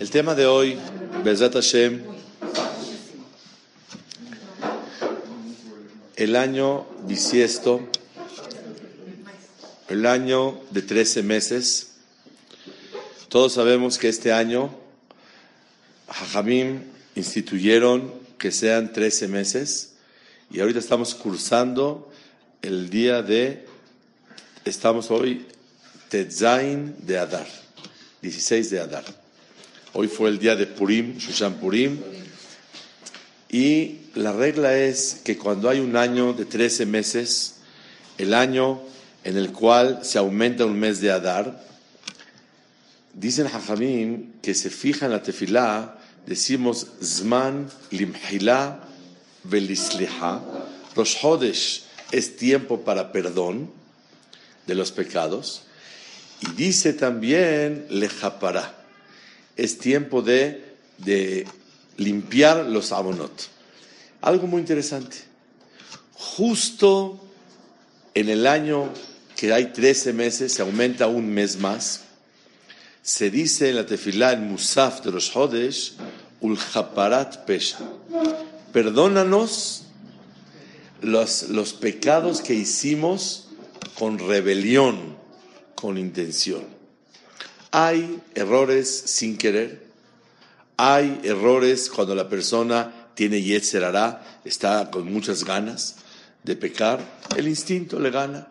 El tema de hoy, Bezat Hashem, el año bisiesto, el año de 13 meses. Todos sabemos que este año Jajamim instituyeron que sean 13 meses y ahorita estamos cursando el día de, estamos hoy, Tetzain de Adar, 16 de Adar. Hoy fue el día de Purim, Shushan Purim. Y la regla es que cuando hay un año de 13 meses, el año en el cual se aumenta un mes de Adar, dicen Hajamim que se fija en la tefilá, decimos Zman limhila velisliha. Rosh Hodesh es tiempo para perdón de los pecados. Y dice también lejapará es tiempo de, de limpiar los abonot. Algo muy interesante. Justo en el año que hay 13 meses, se aumenta un mes más, se dice en la tefilá, en Musaf de los Hodesh, Ulhaparat Pesha. Perdónanos los, los pecados que hicimos con rebelión, con intención. Hay errores sin querer, hay errores cuando la persona tiene yetzerará, está con muchas ganas de pecar, el instinto le gana.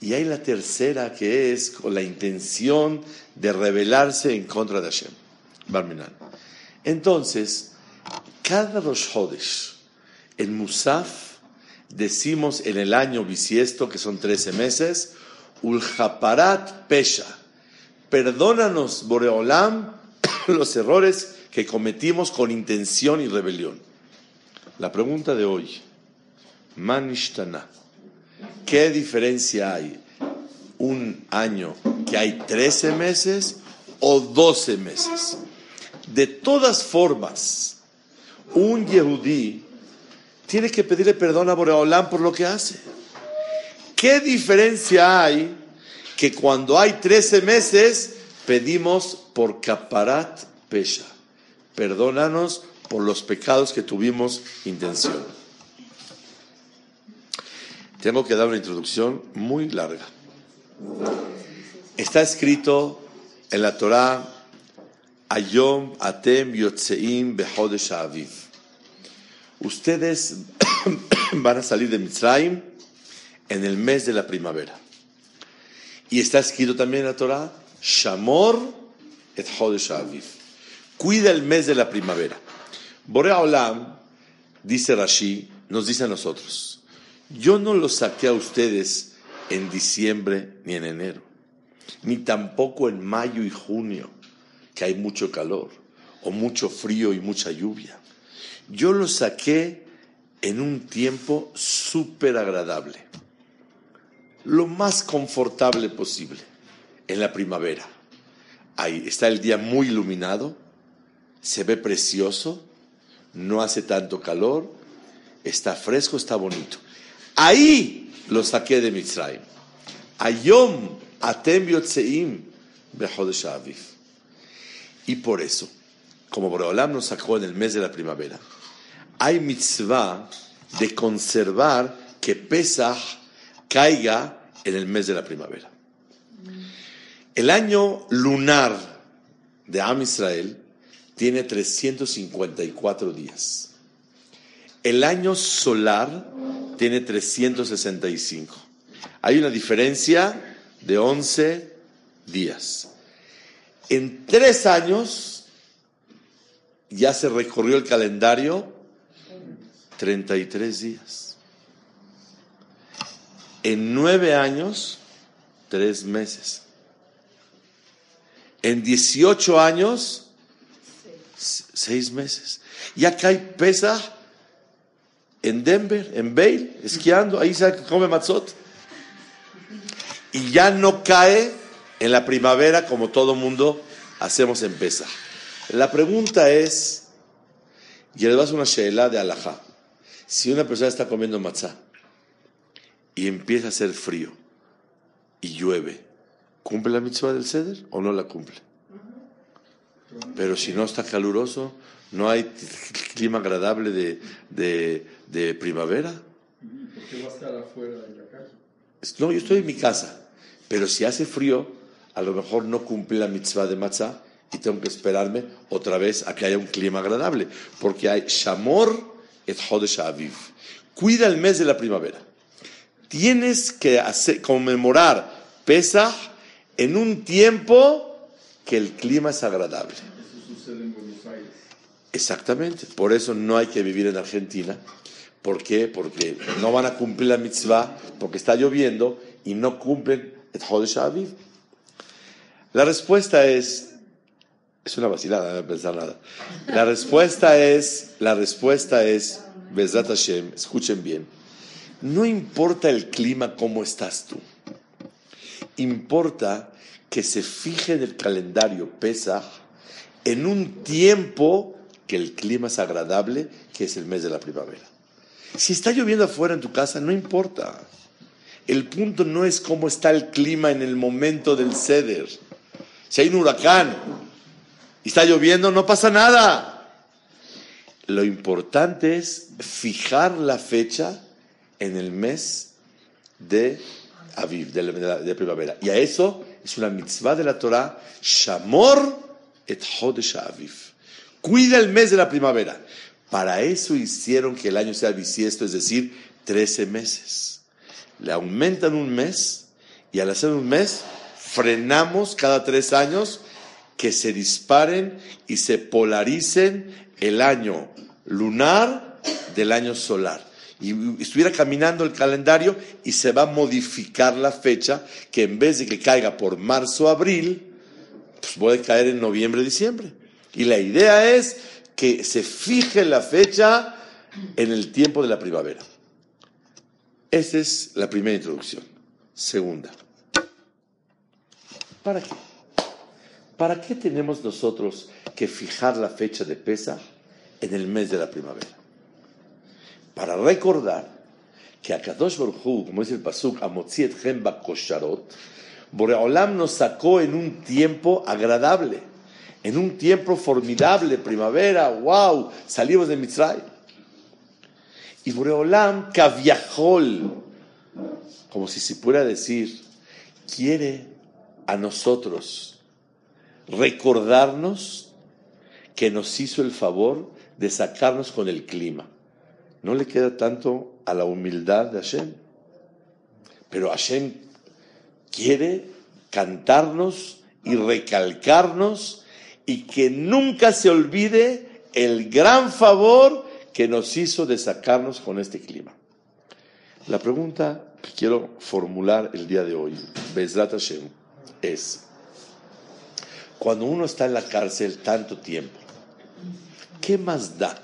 Y hay la tercera que es con la intención de rebelarse en contra de Hashem. Entonces, cada Rosh Hodesh, en Musaf, decimos en el año bisiesto, que son 13 meses, Ulhaparat Pesha Perdónanos, Boreolam, los errores que cometimos con intención y rebelión. La pregunta de hoy, Manishtana, ¿qué diferencia hay? ¿Un año que hay 13 meses o 12 meses? De todas formas, un Yehudí tiene que pedirle perdón a Boreolam por lo que hace. ¿Qué diferencia hay que cuando hay 13 meses pedimos por caparat pesha. Perdónanos por los pecados que tuvimos intención. Tengo que dar una introducción muy larga. Está escrito en la Torah Ayom Atem Yotzeim Behodesh Aviv. Ustedes van a salir de Mitzrayim en el mes de la primavera. Y está escrito también en la Torah, Shamor et Hodesh Aviv. Cuida el mes de la primavera. Borea Olam, dice Rashi, nos dice a nosotros, yo no los saqué a ustedes en diciembre ni en enero, ni tampoco en mayo y junio, que hay mucho calor, o mucho frío y mucha lluvia. Yo los saqué en un tiempo súper agradable lo más confortable posible en la primavera. Ahí está el día muy iluminado, se ve precioso, no hace tanto calor, está fresco, está bonito. Ahí lo saqué de Mitzrayim. Ayom atem yotzeim behodesh aviv. Y por eso, como Boreolam nos sacó en el mes de la primavera, hay mitzvah de conservar que Pesach caiga en el mes de la primavera. El año lunar de Am Israel tiene 354 días. El año solar tiene 365. Hay una diferencia de 11 días. En tres años ya se recorrió el calendario 33 días en nueve años, tres meses. En 18 años, seis meses. Y acá hay Pesach en Denver, en Bale, esquiando, ahí se come matzot. Y ya no cae en la primavera como todo mundo hacemos en Pesach. La pregunta es, y le vas una sheela de alajá. Si una persona está comiendo matzá y empieza a hacer frío y llueve, ¿cumple la mitzvah del ceder o no la cumple? Pero si no está caluroso, no hay clima agradable de, de, de primavera. ¿Por qué va a estar afuera de la casa? No, yo estoy en mi casa, pero si hace frío, a lo mejor no cumple la mitzvah de matzah y tengo que esperarme otra vez a que haya un clima agradable, porque hay Shamor et Hodesh Aviv. Cuida el mes de la primavera. Tienes que hacer, conmemorar Pesach en un tiempo que el clima es agradable. Eso sucede en Buenos Aires. Exactamente. Por eso no hay que vivir en Argentina. ¿Por qué? Porque no van a cumplir la mitzvah, porque está lloviendo y no cumplen el Hodesh Aviv. La respuesta es, es una vacilada, no pensar nada. La respuesta es, la respuesta es, Hashem, escuchen bien. No importa el clima, cómo estás tú. Importa que se fije en el calendario Pesach en un tiempo que el clima es agradable, que es el mes de la primavera. Si está lloviendo afuera en tu casa, no importa. El punto no es cómo está el clima en el momento del ceder. Si hay un huracán y está lloviendo, no pasa nada. Lo importante es fijar la fecha en el mes de Aviv, de, primavera. Y a eso es una mitzvah de la Torah, Shamor et Hodesh Aviv. Cuida el mes de la primavera. Para eso hicieron que el año sea bisiesto, es decir, 13 meses. Le aumentan un mes y al hacer un mes frenamos cada tres años que se disparen y se polaricen el año lunar del año solar. Y estuviera caminando el calendario y se va a modificar la fecha, que en vez de que caiga por marzo abril, pues puede caer en noviembre, diciembre. Y la idea es que se fije la fecha en el tiempo de la primavera. Esa es la primera introducción. Segunda. ¿Para qué? ¿Para qué tenemos nosotros que fijar la fecha de Pesa en el mes de la primavera? Para recordar que a Kadosh Hu, como dice el Pasuk, Amotzi etchem bakosharot, Boreolam nos sacó en un tiempo agradable, en un tiempo formidable, primavera, wow, salimos de Mitzray. Y Boreolam, Kaviahol, como si se pudiera decir, quiere a nosotros recordarnos que nos hizo el favor de sacarnos con el clima. No le queda tanto a la humildad de Hashem. Pero Hashem quiere cantarnos y recalcarnos y que nunca se olvide el gran favor que nos hizo de sacarnos con este clima. La pregunta que quiero formular el día de hoy, Bezrat Hashem, es, cuando uno está en la cárcel tanto tiempo, ¿qué más da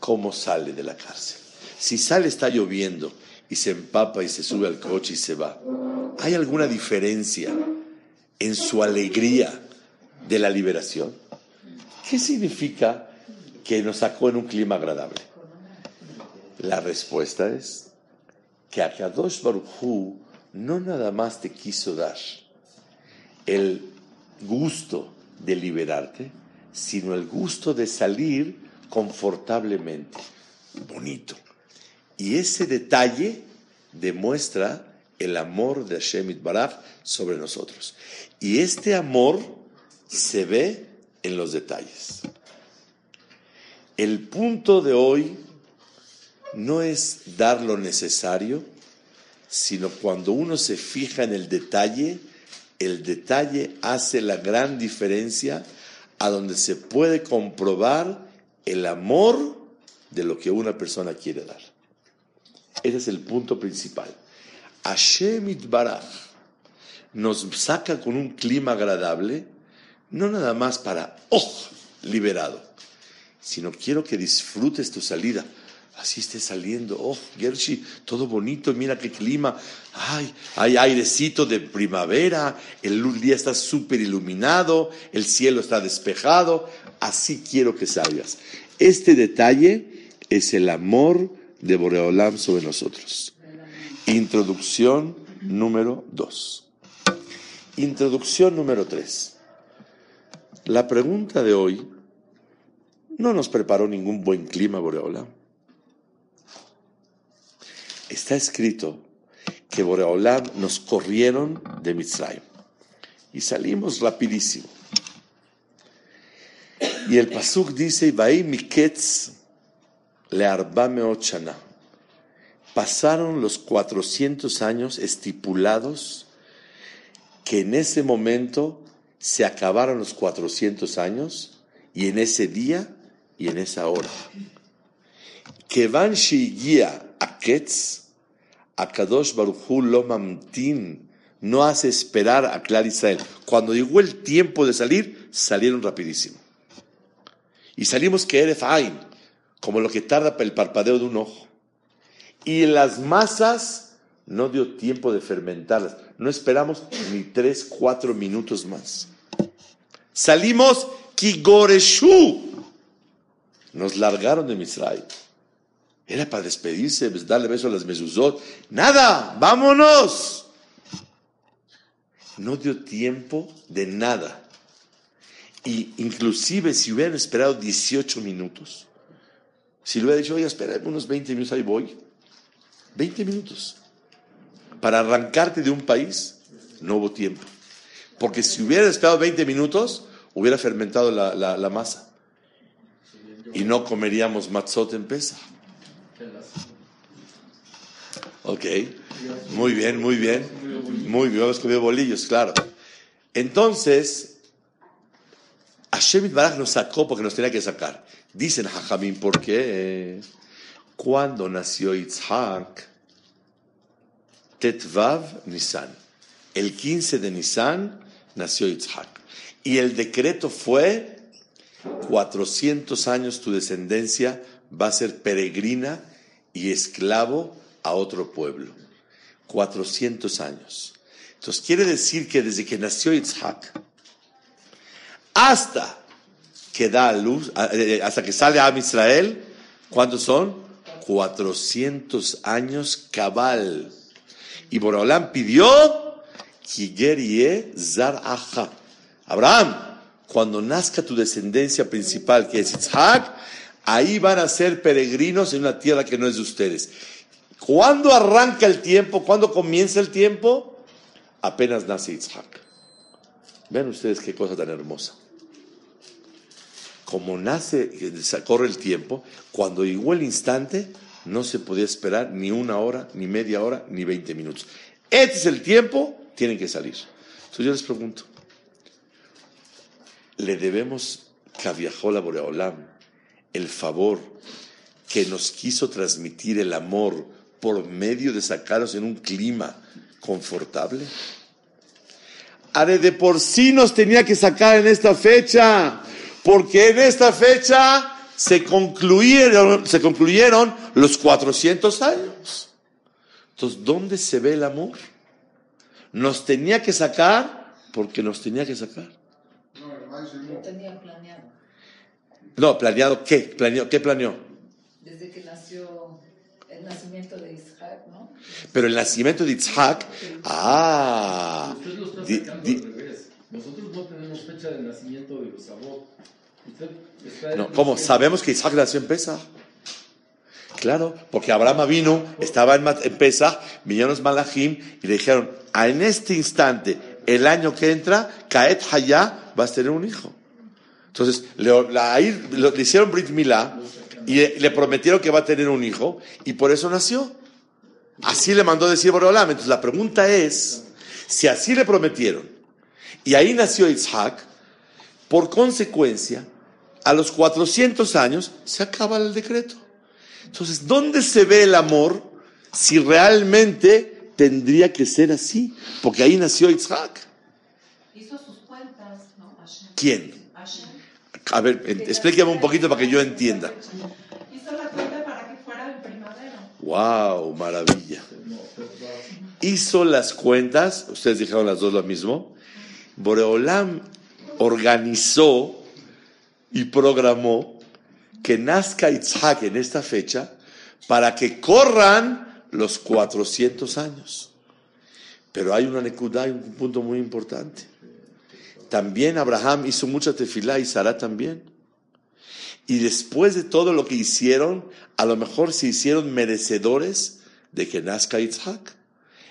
cómo sale de la cárcel? Si sale está lloviendo y se empapa y se sube al coche y se va, ¿hay alguna diferencia en su alegría de la liberación? ¿Qué significa que nos sacó en un clima agradable? La respuesta es que a Kadosh Baruj no nada más te quiso dar el gusto de liberarte, sino el gusto de salir confortablemente, bonito. Y ese detalle demuestra el amor de Hashem Itbaraj sobre nosotros. Y este amor se ve en los detalles. El punto de hoy no es dar lo necesario, sino cuando uno se fija en el detalle, el detalle hace la gran diferencia a donde se puede comprobar el amor de lo que una persona quiere dar. Ese es el punto principal. Hashem Itbaraj nos saca con un clima agradable, no nada más para, oh, liberado, sino quiero que disfrutes tu salida. Así esté saliendo, oh, Gershi, todo bonito, mira qué clima, ay, hay airecito de primavera, el día está súper iluminado, el cielo está despejado, así quiero que salgas. Este detalle es el amor de Boreolam sobre nosotros. Introducción número dos. Introducción número tres. La pregunta de hoy no nos preparó ningún buen clima, Boreolam. Está escrito que Boreolam nos corrieron de Mitzrayim y salimos rapidísimo. Y el pasuk dice, Vaí miketz le. Pasaron los 400 años estipulados que en ese momento se acabaron los 400 años y en ese día y en esa hora. Que van a Ketz, a Kadosh Baruchu lo no hace esperar a Clar Israel. Cuando llegó el tiempo de salir, salieron rapidísimo. Y salimos que Eref como lo que tarda el parpadeo de un ojo. Y las masas no dio tiempo de fermentarlas. No esperamos ni tres, cuatro minutos más. Salimos Kigoreshu. Nos largaron de Misraim. Era para despedirse, pues, darle beso a las mesuzot. Nada, vámonos. No dio tiempo de nada. Y inclusive si hubieran esperado 18 minutos, si le hubiera dicho, oye, espera unos 20 minutos, ahí voy. 20 minutos. Para arrancarte de un país, no hubo tiempo. Porque si hubiera esperado 20 minutos, hubiera fermentado la, masa. Y no comeríamos matzot en pesa. Ok, muy bien, muy bien. Muy bien, hemos comido bolillos, claro. Entonces, Hashem Baraj nos sacó porque nos tenía que sacar. Dicen Jajamín, ¿por qué? Cuando nació Yitzhak, Tetvav Nisan. El 15 de Nisan nació Yitzhak. Y el decreto fue, 400 años tu descendencia va a ser peregrina y esclavo a otro pueblo. 400 años. Entonces quiere decir que desde que nació Yitzhak, hasta que da luz, eh, eh, hasta que sale a Israel, ¿cuántos son? 400 años cabal. Y Borolam pidió, Abraham, cuando nazca tu descendencia principal, que es Isaac, ahí van a ser peregrinos en una tierra que no es de ustedes. ¿Cuándo arranca el tiempo? ¿Cuándo comienza el tiempo? Apenas nace Isaac. Vean ustedes qué cosa tan hermosa como nace, corre el tiempo, cuando llegó el instante, no se podía esperar ni una hora, ni media hora, ni veinte minutos. Este es el tiempo, tienen que salir. Entonces yo les pregunto, ¿le debemos a Boreolam el favor que nos quiso transmitir el amor por medio de sacarnos en un clima confortable? Are de por sí nos tenía que sacar en esta fecha porque en esta fecha se concluyeron, se concluyeron los 400 años. Entonces, ¿dónde se ve el amor? Nos tenía que sacar porque nos tenía que sacar. No. No, planeado qué? Planeó, ¿Qué planeó? Desde que nació el nacimiento de Isaac, ¿no? Pero el nacimiento de Isaac, ah, nosotros no tenemos fecha de nacimiento de Isabot. No, ¿cómo? Sabemos que Isaac nació en Pesa. Claro, porque Abraham vino, estaba en, en Pesa, vinieron los Malachim y le dijeron, en este instante, el año que entra, Kaet Hayá, vas a tener un hijo. Entonces, le, le hicieron Brit Milá y le, prometieron que va a tener un hijo y por eso nació. Así le mandó decir Boreolam. Entonces, la pregunta es, si así le prometieron, y ahí nació Isaac. Por consecuencia, a los 400 años se acaba el decreto. Entonces, ¿dónde se ve el amor si realmente tendría que ser así? Porque ahí nació Isaac. Hizo sus cuentas. ¿Quién? A ver, explíqueme un poquito para que yo entienda. Hizo la cuenta para que fuera en primavera. ¡Wow! Maravilla. Hizo las cuentas, ustedes dijeron las dos lo mismo. Boreolam organizó y programó que nazca Itzhak en esta fecha para que corran los 400 años. Pero hay una nekudá, hay un punto muy importante. También Abraham hizo mucha tefilá y Sara también. Y después de todo lo que hicieron, a lo mejor se hicieron merecedores de que nazca Isaac.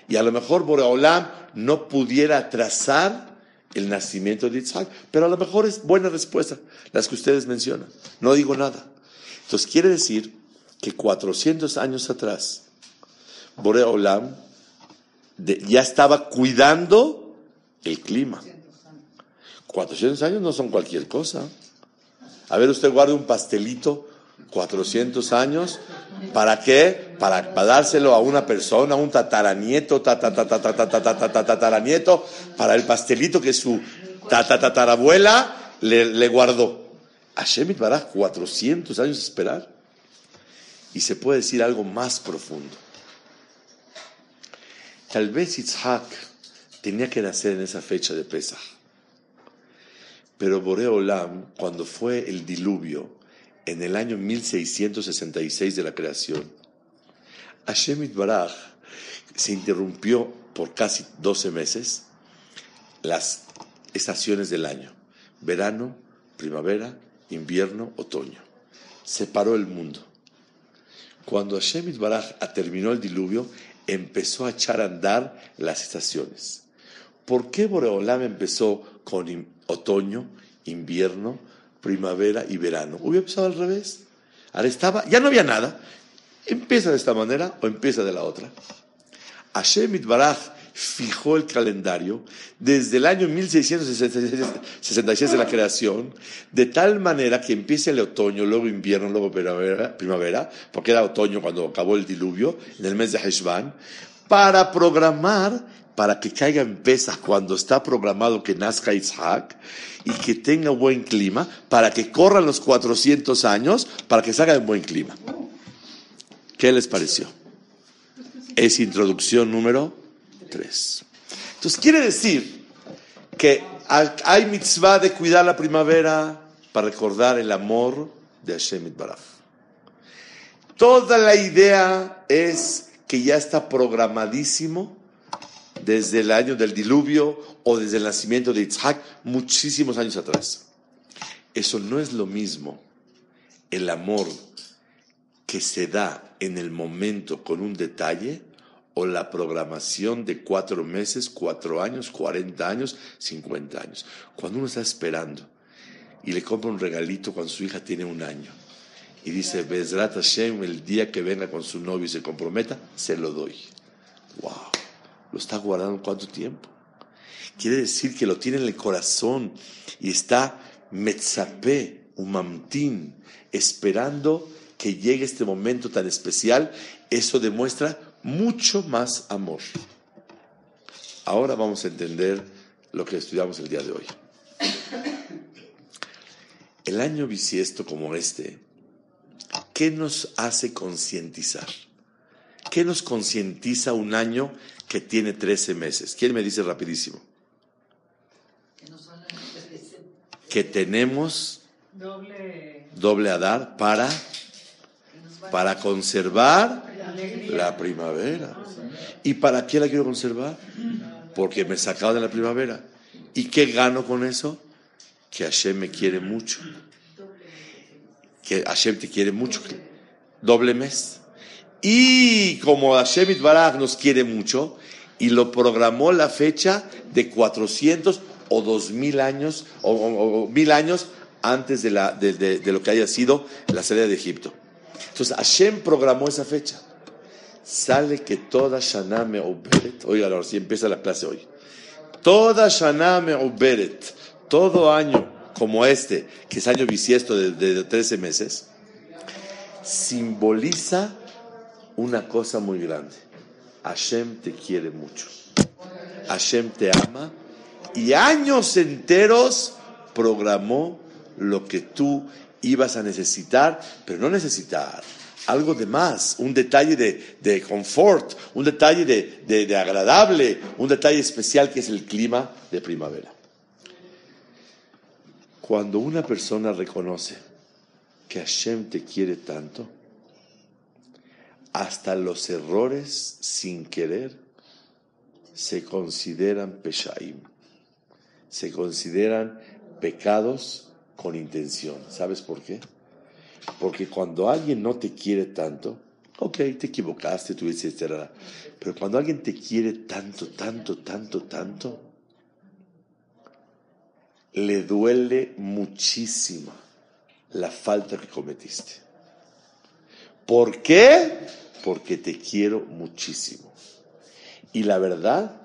Y a lo mejor Boreolam no pudiera atrasar el nacimiento de Isaac. Pero a lo mejor es buena respuesta, las que ustedes mencionan. No digo nada. Entonces quiere decir que 400 años atrás, Boreolam ya estaba cuidando el clima. 400 años no son cualquier cosa. A ver, usted guarda un pastelito 400 años. ¿Para qué? Para, para dárselo a una persona, un tataranieto, tataranieto, para el pastelito que su tatarabuela le, le guardó. Hashem Baraj, 400 años esperar. Y se puede decir algo más profundo. Tal vez Isaac tenía que nacer en esa fecha de Pesach pero Boreolam, cuando fue el diluvio, en el año 1666 de la creación, Hashem Baraj se interrumpió por casi 12 meses las estaciones del año, verano, primavera, invierno, otoño. Separó el mundo. Cuando Hashem Baraj terminó el diluvio, empezó a echar a andar las estaciones. ¿Por qué Boreolam empezó con otoño, invierno, primavera y verano? Hubiera empezado al revés. Ahora estaba, ya no había nada. Empieza de esta manera o empieza de la otra. Hashem Itbaraj fijó el calendario desde el año 1666 de la creación, de tal manera que empiece el otoño, luego invierno, luego primavera, primavera, porque era otoño cuando acabó el diluvio, en el mes de Heshvan, para programar, para que caiga en Pesach cuando está programado que nazca Isaac y que tenga buen clima, para que corran los 400 años, para que salga en buen clima. ¿Qué les pareció? Es introducción número 3. Entonces quiere decir que hay mitzvah de cuidar la primavera para recordar el amor de Hashem Itbaraj. Toda la idea es que ya está programadísimo desde el año del diluvio o desde el nacimiento de Isaac muchísimos años atrás. Eso no es lo mismo el amor que se da en el momento con un detalle o la programación de cuatro meses, cuatro años, cuarenta años, cincuenta años. Cuando uno está esperando y le compra un regalito cuando su hija tiene un año y dice, Bezrat Hashem, el día que venga con su novio y se comprometa, se lo doy. ¡Wow! ¿Lo está guardando cuánto tiempo? Quiere decir que lo tiene en el corazón y está metzapé, umamtín, esperando que llegue este momento tan especial. Eso demuestra mucho más amor. Ahora vamos a entender lo que estudiamos el día de hoy. El año bisiesto como este, ¿qué nos hace concientizar? ¿Qué nos concientiza un año que tiene 13 meses? ¿Quién me dice rapidísimo? Que tenemos Doble. doble a dar para, para conservar la primavera. ¿Y para qué la quiero conservar? Porque me sacaba de la primavera. ¿Y qué gano con eso? Que Hashem me quiere mucho. Que Hashem te quiere mucho. Doble mes. Y como Hashem Itbaraj nos quiere mucho, y lo programó la fecha de 400 o 2000 años, o, o- o mil años antes de, la, de, de- de lo que haya sido la salida de Egipto. Entonces Hashem programó esa fecha. Sale que toda Shana me oberet. Oiga, ahora sí empieza la clase hoy. Toda Shana me oberet. Todo año como este, que es año bisiesto de, de 13 meses, simboliza una cosa muy grande. Hashem te quiere mucho. Hashem te ama y años enteros programó lo que tú ibas a necesitar, pero no necesitar, algo de más, un detalle de, de confort, un detalle de, de- de agradable, un detalle especial que es el clima de primavera. Cuando una persona reconoce que Hashem te quiere tanto, hasta los errores sin querer se consideran peshaim, se consideran pecados con intención. ¿Sabes por qué? Porque cuando alguien no te quiere tanto, ok, te equivocaste, tuviste, etc. Pero cuando alguien te quiere tanto, tanto, tanto, tanto, le duele muchísimo la falta que cometiste. ¿Por qué? Porque te quiero muchísimo. Y la verdad,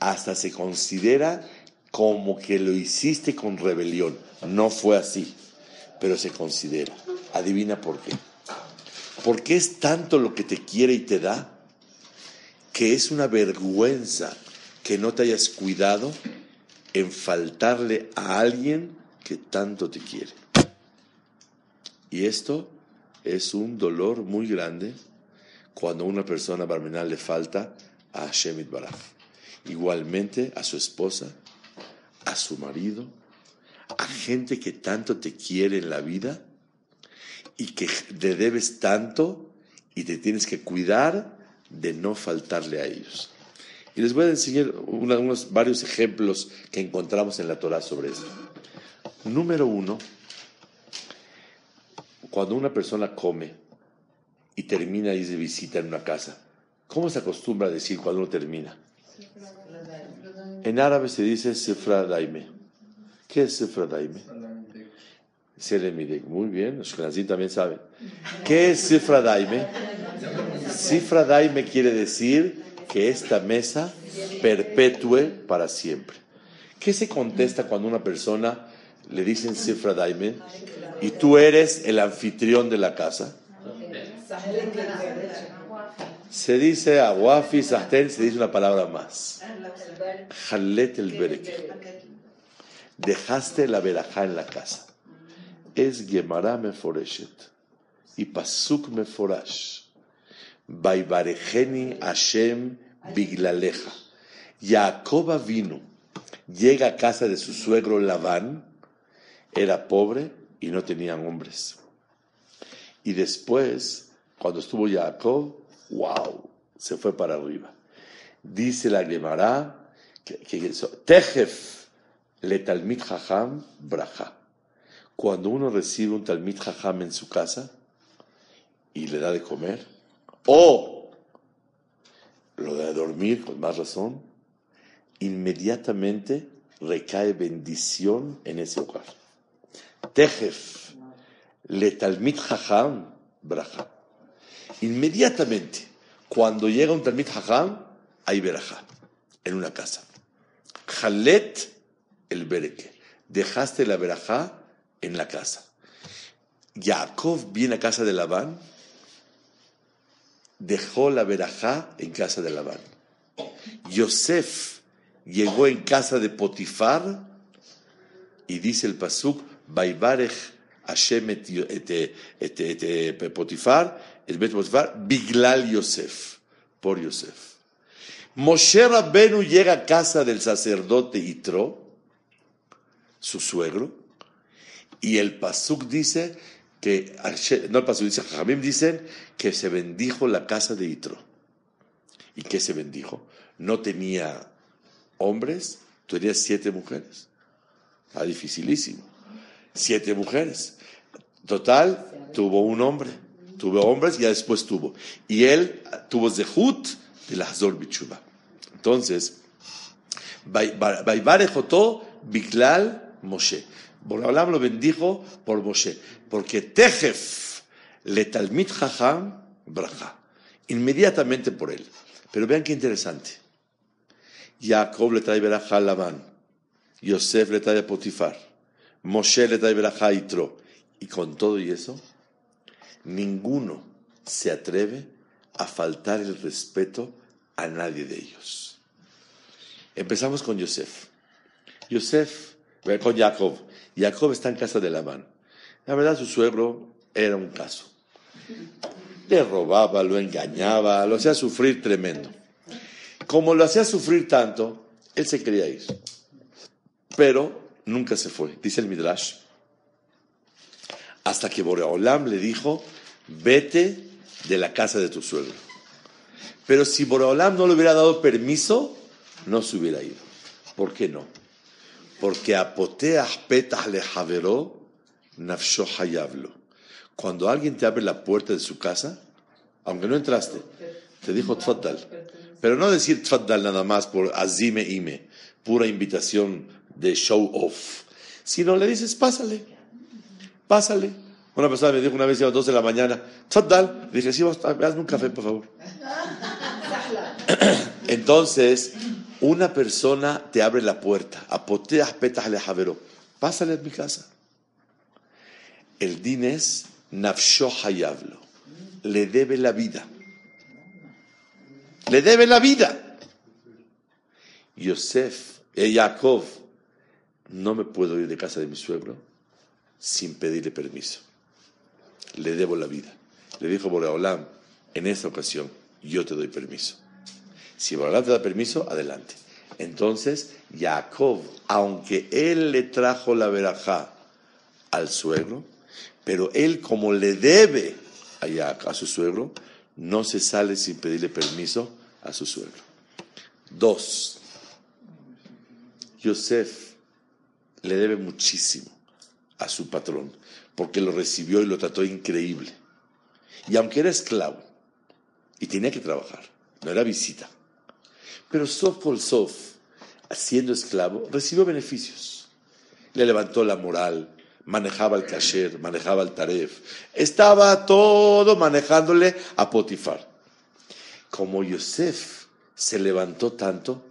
hasta se considera como que lo hiciste con rebelión. No fue así, pero se considera. Adivina por qué. Porque es tanto lo que te quiere y te da que es una vergüenza que no te hayas cuidado en faltarle a alguien que tanto te quiere. Y esto es un dolor muy grande cuando una persona barmenal le falta a Hashem Itbaraj. Igualmente a su esposa, a su marido, a gente que tanto te quiere en la vida y que le debes tanto y te tienes que cuidar de no faltarle a ellos. Y les voy a enseñar unos varios ejemplos que encontramos en la Torah sobre esto. Número uno, cuando una persona come y termina y de visita en una casa, ¿cómo se acostumbra a decir cuando uno termina? En árabe se dice Sefra Daime. ¿Qué es Sefra Daime? Selemidek. Muy bien, los Ashkenazim también saben. ¿Qué es Sifra Daime? Sifra Daime quiere decir que esta mesa perpetúe para siempre. ¿Qué se contesta cuando una persona le dicen Sifra Daime y tú eres el anfitrión de la casa? Se dice aguafi, sahten, se dice una palabra más. Jalet el. Dejaste la verajá en la casa. Es Gemara Meforeshet y Pasuk Meforash. Baibarejeni Hashem Biglaleja. Jacob vino, llega a casa de su suegro Labán, era pobre y no tenían hombres. Y después, cuando estuvo Jacob, wow, se fue para arriba. Dice la Gemara que, que Tejef le talmid jajam braja. Cuando uno recibe un talmid jajam en su casa y le da de comer, o lo da de dormir con más razón, inmediatamente recae bendición en ese hogar. Tejef le talmid jajam braja. Inmediatamente, cuando llega un talmid jajam, hay verajá en una casa. Jalet el bereke. Dejaste la verajá en la casa. Jacob viene a casa de Labán, dejó la verajá en casa de Labán. Yosef llegó en casa de Potifar y dice el pasuk, Baibarech Hashem et, Potifar, et Bet Potifar, Biglal Yosef, por Yosef. Moshe Rabbenu llega a casa del sacerdote Itro, su suegro, y el pasuk dice que, no el pasuk dice, Jajamim dicen que se bendijo la casa de Itro. ¿Y qué se bendijo? No tenía hombres, tenía siete mujeres. Está dificilísimo. Siete mujeres. Total, tuvo un hombre. Tuvo hombres y ya después tuvo. Y él tuvo Zehut de la Hazor Bichuba. Entonces, Baibarejotó Biklal Moshe. Borolam lo bendijo por Moshe. Porque Tejef le talmit jajam braja. Inmediatamente por él. Pero vean qué interesante. Jacob le trae verajá a Labán. Yosef le trae a Potifar. Moshe le. Y con todo y eso, ninguno se atreve a faltar el respeto a nadie de ellos. Empezamos con Yosef. Yosef, con Jacob. Jacob está en casa de Labán. La verdad, su suegro era un caso. Le robaba, lo engañaba, lo hacía sufrir tremendo. Como lo hacía sufrir tanto, él se quería ir. Pero nunca se fue, dice el Midrash. Hasta que Boreolam le dijo, vete de la casa de tu suegro. Pero si Boreolam no le hubiera dado permiso, no se hubiera ido. ¿Por qué no? Porque apoteas petas le javeró, nafsho hayablo. Cuando alguien te abre la puerta de su casa, aunque no entraste, te dijo tfaddal. Pero no decir tfaddal nada más por azime ime, pura invitación de show off. Sino le dices, pásale, pásale. Una persona me dijo una vez a las 2 de la mañana. Le dije, sí, hazme un café, por favor. Entonces, una persona te abre la puerta, apoteas petas le javero, pásale a mi casa. El din es nafsho hayablo, le debe la vida. Le debe la vida. Yosef, eh, Jacob, no me puedo ir de casa de mi suegro sin pedirle permiso. Le debo la vida. Le dijo Boreolam, en esta ocasión yo te doy permiso. Si Boreolam te da permiso, adelante. Entonces, Jacob, aunque él le trajo la verajá al suegro, pero él como le debe a, a su suegro, no se sale sin pedirle permiso a su suegro. Dos, Yosef le debe muchísimo a su patrón, porque lo recibió y lo trató increíble. Y aunque era esclavo y tenía que trabajar, no era visita, pero Sof Kol Sof, siendo esclavo, recibió beneficios. Le levantó la moral, manejaba el kasher, manejaba el taref, estaba todo manejándole a Potifar. Como Yosef se levantó tanto,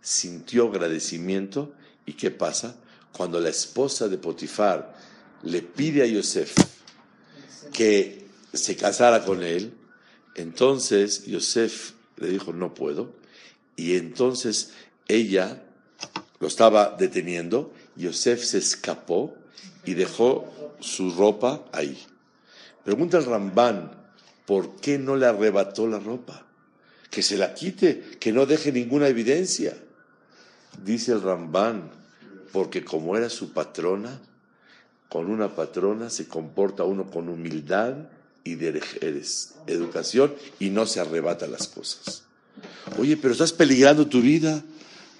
sintió agradecimiento y ¿qué pasa? Cuando la esposa de Potifar le pide a Yosef que se casara con él, entonces Yosef le dijo, no puedo, y entonces ella lo estaba deteniendo, Yosef se escapó y dejó su ropa ahí. Pregunta el Rambán, ¿por qué no le arrebató la ropa? Que se la quite, que no deje ninguna evidencia. Dice el Rambán, porque como era su patrona, con una patrona se comporta uno con humildad y educación, y no se arrebata las cosas. Oye, pero estás peligrando tu vida.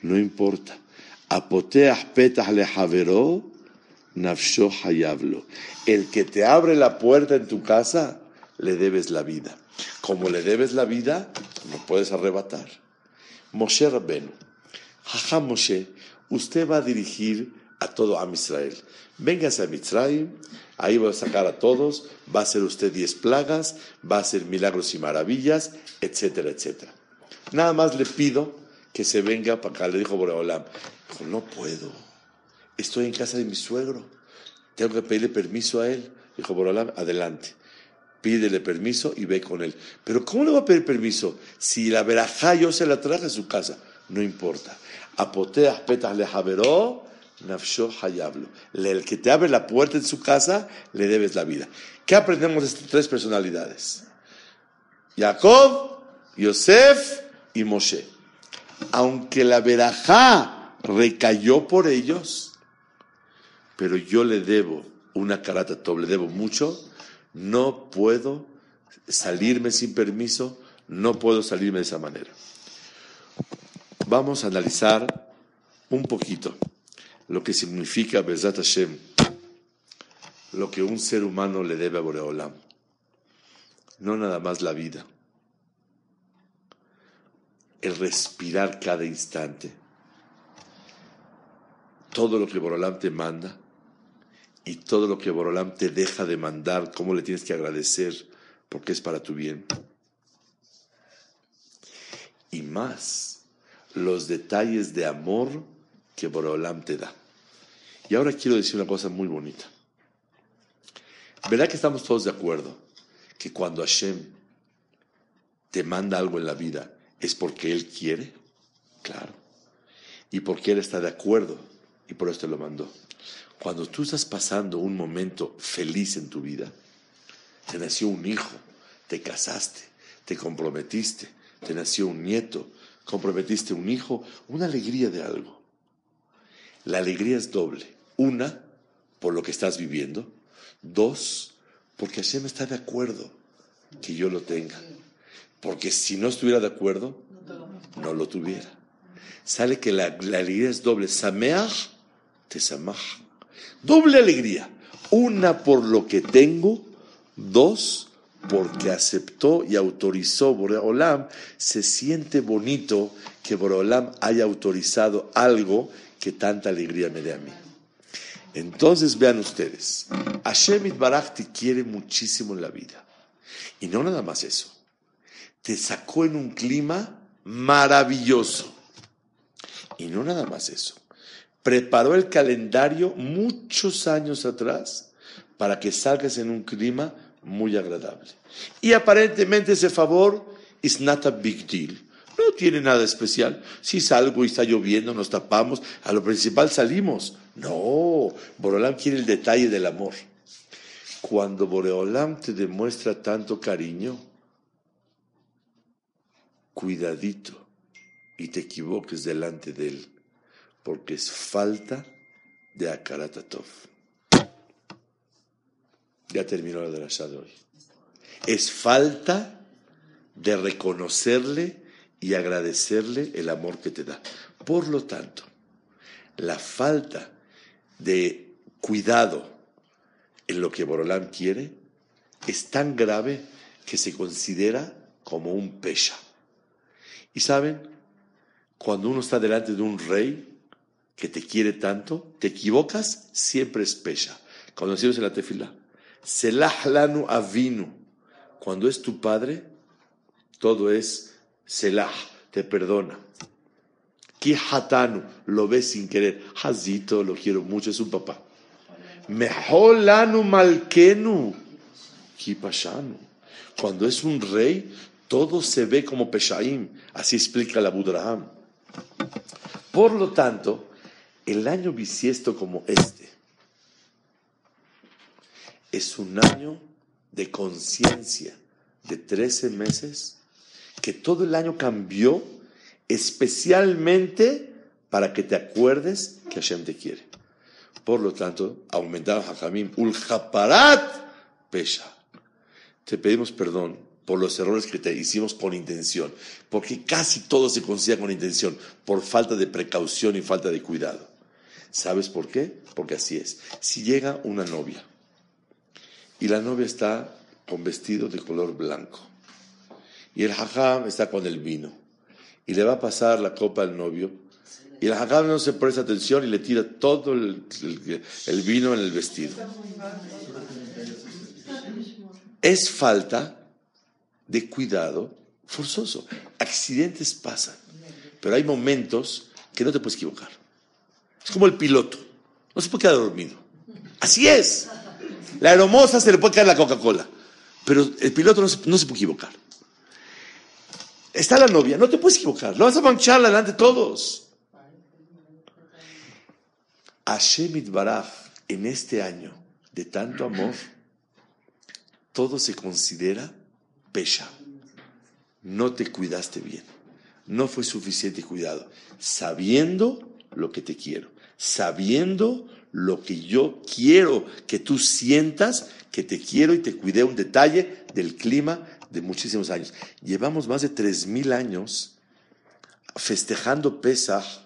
No importa. Apoteas petas le javeró, nafsho hayablo. El que te abre la puerta en tu casa, le debes la vida. Como le debes la vida, no puedes arrebatar. Moshe Rabbenu, Jaja Moshe, usted va a dirigir a todo Am Israel. Véngase a Mitzrayim, ahí va a sacar a todos, va a hacer usted diez plagas, va a hacer milagros y maravillas, etcétera, etcétera. Nada más le pido que se venga para acá. Le dijo Boreolam, dijo, no puedo, estoy en casa de mi suegro, tengo que pedirle permiso a él. Dijo Boreolam, adelante, pídele permiso y ve con él. Pero ¿cómo le va a pedir permiso? Si la verajá yo se la traje a su casa, no importa. Apoteas petas le javeró, nafsho hayablo. El que te abre la puerta en su casa, le debes la vida. ¿Qué aprendemos de estas tres personalidades? Jacob, Yosef y Moshe. Aunque la verajá recayó por ellos, pero yo le debo una carata le debo mucho, no puedo salirme sin permiso, no puedo salirme de esa manera. Vamos a analizar un poquito lo que significa Bezat Hashem, lo que un ser humano le debe a Boreolam. No nada más la vida, el respirar cada instante, todo lo que Boreolam te manda y todo lo que Boreolam te deja de mandar, cómo le tienes que agradecer porque es para tu bien. Y más, los detalles de amor que Boreolam te da. Y ahora quiero decir una cosa muy bonita. ¿Verdad que estamos todos de acuerdo que cuando Hashem te manda algo en la vida es porque Él quiere? Claro. Y porque Él está de acuerdo y por esto lo mandó. Cuando tú estás pasando un momento feliz en tu vida, te nació un hijo, te casaste, te comprometiste, te nació un nieto, comprometiste un hijo, una alegría de algo. La alegría es doble. Una, por lo que estás viviendo. Dos, porque Hashem está de acuerdo que yo lo tenga. Porque si no estuviera de acuerdo, no lo tuviera. Sale que la, alegría es doble. Sameach, te samach. Doble alegría. Una por lo que tengo. Dos, porque aceptó y autorizó Boreolam. Se siente bonito que Boreolam haya autorizado algo que tanta alegría me dé a mí. Entonces vean ustedes, Hashem Baraj te quiere muchísimo en la vida. Y no nada más eso. Te sacó en un clima maravilloso. Y no nada más eso. Preparó el calendario muchos años atrás para que salgas en un clima muy agradable. Y aparentemente ese favor is not a big deal. No tiene nada especial. Si salgo y está lloviendo, nos tapamos, a lo principal salimos. No, Boreolam quiere el detalle del amor. Cuando Boreolam te demuestra tanto cariño, cuidadito y te equivoques delante de él, porque es falta de Akaratatov. Ya terminó la la de hoy. Es falta de reconocerle y agradecerle el amor que te da. Por lo tanto, la falta de cuidado en lo que Borolam quiere es tan grave que se considera como un pesha. Y saben, cuando uno está delante de un rey que te quiere tanto, te equivocas, siempre es pesha. Cuando decimos en la tefila, selah lanu avinu, cuando es tu padre, todo es selah, te perdona. Ki hatanu, lo ves sin querer. Hazito, lo quiero mucho, es un papá. Meholanu malkenu, ki pashanu. Cuando es un rey, todo se ve como peshaim. Así explica la Budraham. Por lo tanto, el año bisiesto como este es un año de conciencia de 13 meses que todo el año cambió especialmente para que te acuerdes que Hashem te quiere. Por lo tanto, aumentaba Hajamim, ulhaparat pesha. Te pedimos perdón por los errores que te hicimos con intención, porque casi todo se consigue con intención, por falta de precaución y falta de cuidado. ¿Sabes por qué? Porque así es. Si llega una novia y la novia está con vestido de color blanco y el hajam está con el vino y le va a pasar la copa al novio y el hajam no se presta atención y le tira todo el, el vino en el vestido. Es falta de cuidado forzoso. Accidentes pasan, pero hay momentos que no te puedes equivocar. Es como el piloto, no se puede quedar dormido. Así es. La aeromoza se le puede caer la Coca-Cola, pero el piloto no se, no puede equivocar. Está la novia, no te puedes equivocar, lo vas a manchar delante de todos. Hashem Baraj, en este año de tanto amor, todo se considera pesha. No te cuidaste bien, no fue suficiente cuidado, sabiendo lo que te quiero, sabiendo lo que yo quiero que tú sientas que te quiero y te cuidé un detalle del clima de muchísimos años. Llevamos más de 3.000 años festejando Pesach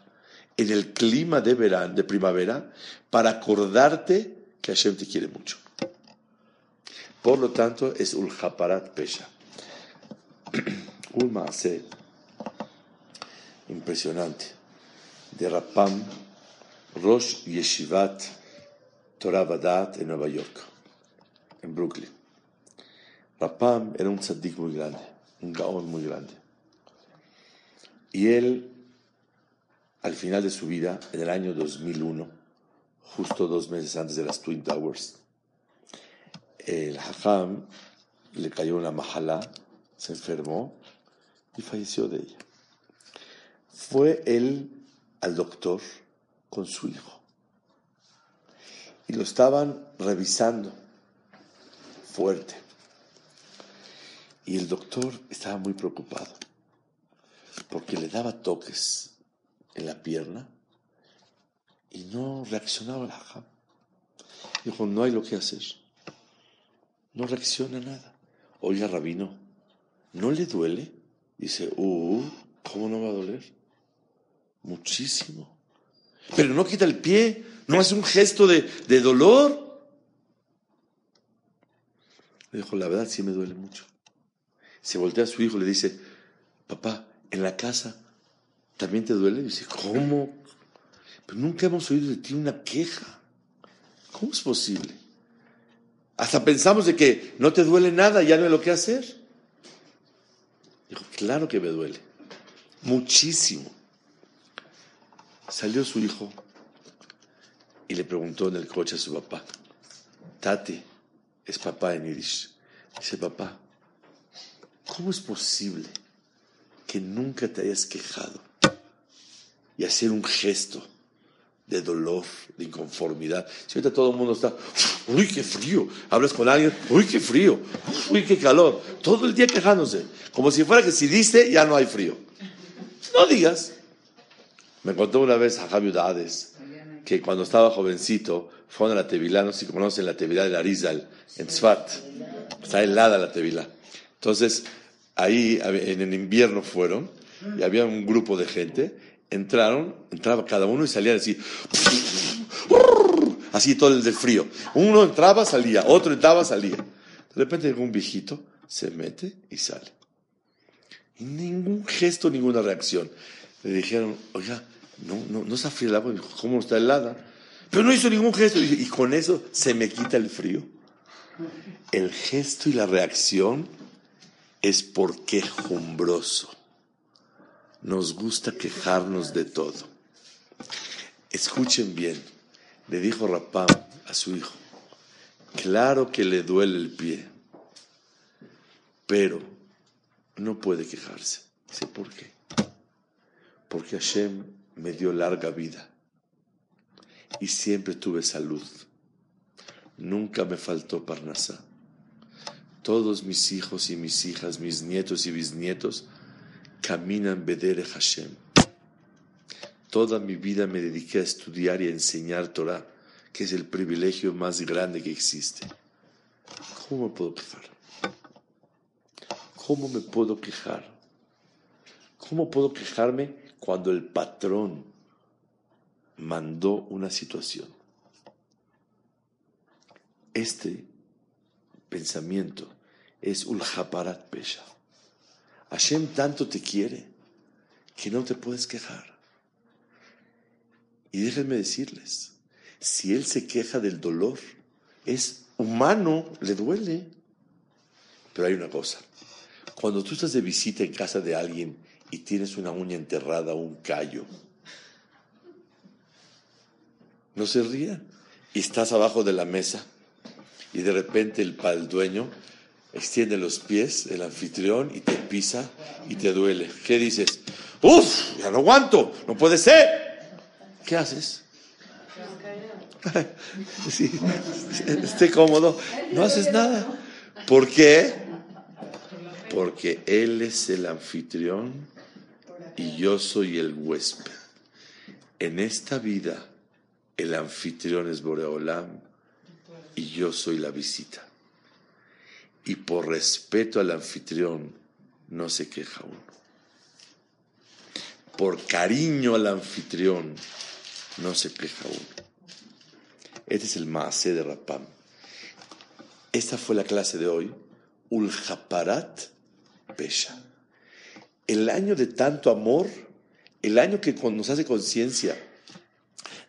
en el clima de verano, de primavera, para acordarte que Hashem te quiere mucho. Por lo tanto, es Ulhaparat Pesha. Un maase impresionante de Rapam Rosh Yeshivat Torah Badat en Nueva York, en Brooklyn. Rapam era un tzaddik muy grande, un gaón muy grande. Y él, al final de su vida, en el año 2001, justo dos meses antes de las Twin Towers, el Hajam le cayó una mahala, se enfermó y falleció de ella. Fue él al doctor con su hijo y lo estaban revisando fuerte. Y el doctor estaba muy preocupado porque le daba toques en la pierna y no reaccionaba el hajam. Dijo, no hay lo que hacer. No reacciona nada. Oiga, rabino, ¿no le duele? Dice, uh, ¿cómo no va a doler? Muchísimo. Pero no quita el pie, no hace un gesto de, de dolor. Le dijo, la verdad sí me duele mucho. Se voltea a su hijo y le dice, papá, en la casa también te duele. dice, ¿cómo? Pero nunca hemos oído de ti una queja. ¿Cómo es posible? Hasta pensamos de que no te duele nada, ya no hay lo que hacer. Dijo, claro que me duele. Muchísimo. Salió su hijo y le preguntó en el coche a su papá, Tati, es papá en Yiddish. Dice, papá, ¿cómo es posible que nunca te hayas quejado y hacer un gesto de dolor, de inconformidad? Si ahorita todo el mundo está, uy, qué frío. Hablas con alguien, uy, qué frío, uy, qué calor. Todo el día quejándose, como si fuera que si diste ya no hay frío. No digas. Me contó una vez a Javier Dades que cuando estaba jovencito fueron a la Tevilá, no sé si conocen la Tevilá de Arizal, en Tzfat. Está helada la Tevilá. Entonces, ahí en el invierno fueron y había un grupo de gente. Entraron, entraba cada uno y salían así. Así todo el del frío. Uno entraba, salía, otro entraba, salía. De repente llegó un viejito, se mete y sale. Y ningún gesto, ninguna reacción. Le dijeron, oiga, no, no, no está fría el agua. ¿cómo está helada? Pero no hizo ningún gesto. Y con eso se me quita el frío. El gesto y la reacción es por quejumbroso. Nos gusta quejarnos de todo. Escuchen bien. Le dijo Rapam a su hijo, claro que le duele el pie, pero no puede quejarse. Sé por qué. Porque Hashem me dio larga vida y siempre tuve salud. Nunca me faltó parnasa. Todos mis hijos y mis hijas, mis nietos y bisnietos caminan Bedere Hashem. Toda mi vida me dediqué a estudiar y a enseñar Torah, que es el privilegio más grande que existe. ¿Cómo me puedo quejar? ¿Cómo me puedo quejar? ¿Cómo puedo quejarme cuando el patrón mandó una situación? Este pensamiento es Ulhaparat Pesha. Hashem tanto te quiere que no te puedes quejar. Y déjenme decirles, si él se queja del dolor, es humano, le duele. Pero hay una cosa, cuando tú estás de visita en casa de alguien y tienes una uña enterrada un callo, no se rían. Y estás abajo de la mesa y de repente el, el dueño extiende los pies, el anfitrión, y te pisa y te duele. ¿Qué dices? ¡Uf! Ya no aguanto, no puede ser. ¿Qué haces? Sí, esté cómodo, no haces nada. ¿Por qué? Porque él es el anfitrión y yo soy el huésped. En esta vida, el anfitrión es Boreolam y yo soy la visita. Y por respeto al anfitrión, no se queja uno. Por cariño al anfitrión, no se queja uno. Este es el Maase de Rapam. Esta fue la clase de hoy. Ulhaparat Pesha. El año de tanto amor, el año que nos hace conciencia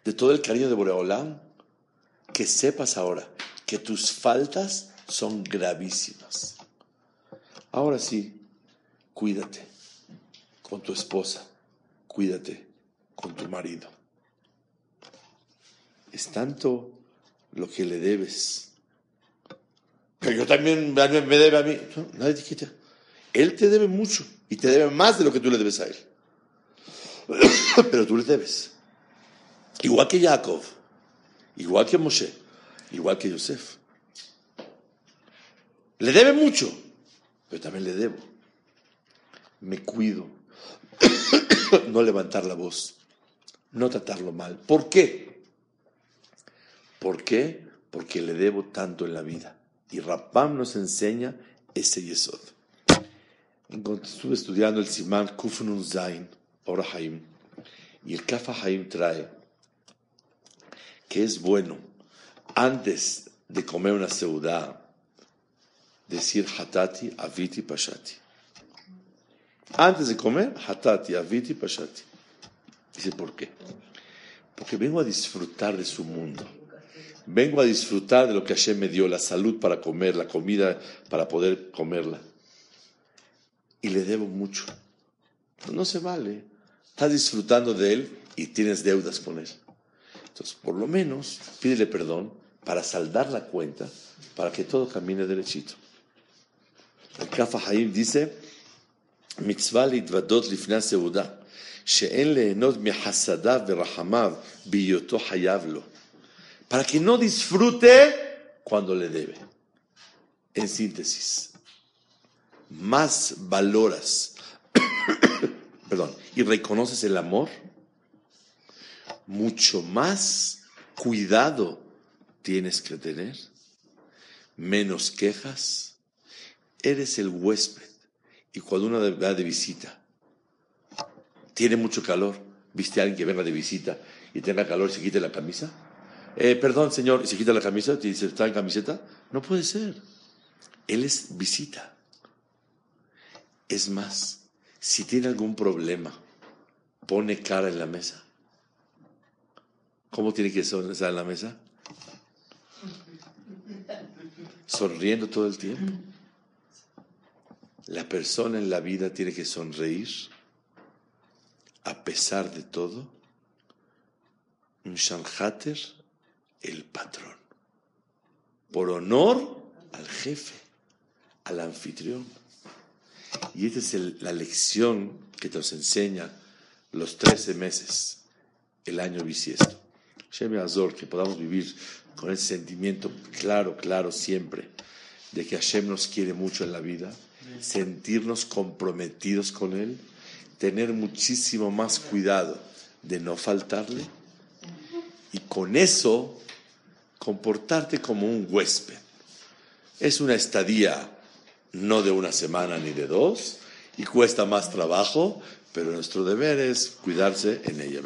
de todo el cariño de Boreolam, que sepas ahora que tus faltas son gravísimas. Ahora sí, cuídate con tu esposa, cuídate con tu marido. Es tanto lo que le debes. Que yo también me debe a mí. Nadie te quita. Él te debe mucho y te debe más de lo que tú le debes a él. Pero tú le debes. Igual que Jacob, igual que Moshe. igual que Yosef. Le debe mucho, pero también le debo. Me cuido, no levantar la voz, no tratarlo mal. ¿Por qué? ¿Por qué? Porque le debo tanto en la vida. Y Rapam nos enseña ese yesod. Estuve estudiando el Simán Kufnun Zain, Ora Haim, y el Kafa Haim trae que es bueno antes de comer una seudá decir hatati, aviti, pashati. Antes de comer, hatati, aviti, pashati. Dice, ¿por qué? Porque vengo a disfrutar de su mundo. Vengo a disfrutar de lo que Hashem me dio, la salud para comer, la comida para poder comerla Y le debo mucho. No se vale. Estás disfrutando de él y tienes deudas con él. Entonces, por lo menos, pídele perdón para saldar la cuenta, para que todo camine derechito. El Kafa Haim dice, מצווה להתוודות לפני הסעודה, שאין ליהנות מחסדיו ורחמיו בהיותו חייב לו, para que no disfrute cuando le debe. En síntesis, más valoras, perdón, y reconoces el amor, mucho más cuidado tienes que tener, menos quejas, eres el huésped. Y cuando uno va de visita, tiene mucho calor, ¿viste a alguien que venga de visita y tenga calor y se quite la camisa? Eh, perdón, señor, y se quita la camisa, te dice, ¿está en camiseta? No puede ser. Él es visita. Es más, si tiene algún problema, pone cara en la mesa. ¿Cómo tiene que estar en la mesa? Sonriendo todo el tiempo. La persona en la vida tiene que sonreír a pesar de todo. Un shanhater, el patrón. Por honor al jefe, al anfitrión. Y esta es el- la lección que nos enseña los 13 meses, el año bisiesto. Shem Azor, que podamos vivir con ese sentimiento claro, claro siempre, de que Hashem nos quiere mucho en la vida, sentirnos comprometidos con Él, tener muchísimo más cuidado de no faltarle y con eso comportarte como un huésped. Es una estadía no de una semana ni de dos y cuesta más trabajo, pero nuestro deber es cuidarse en ella.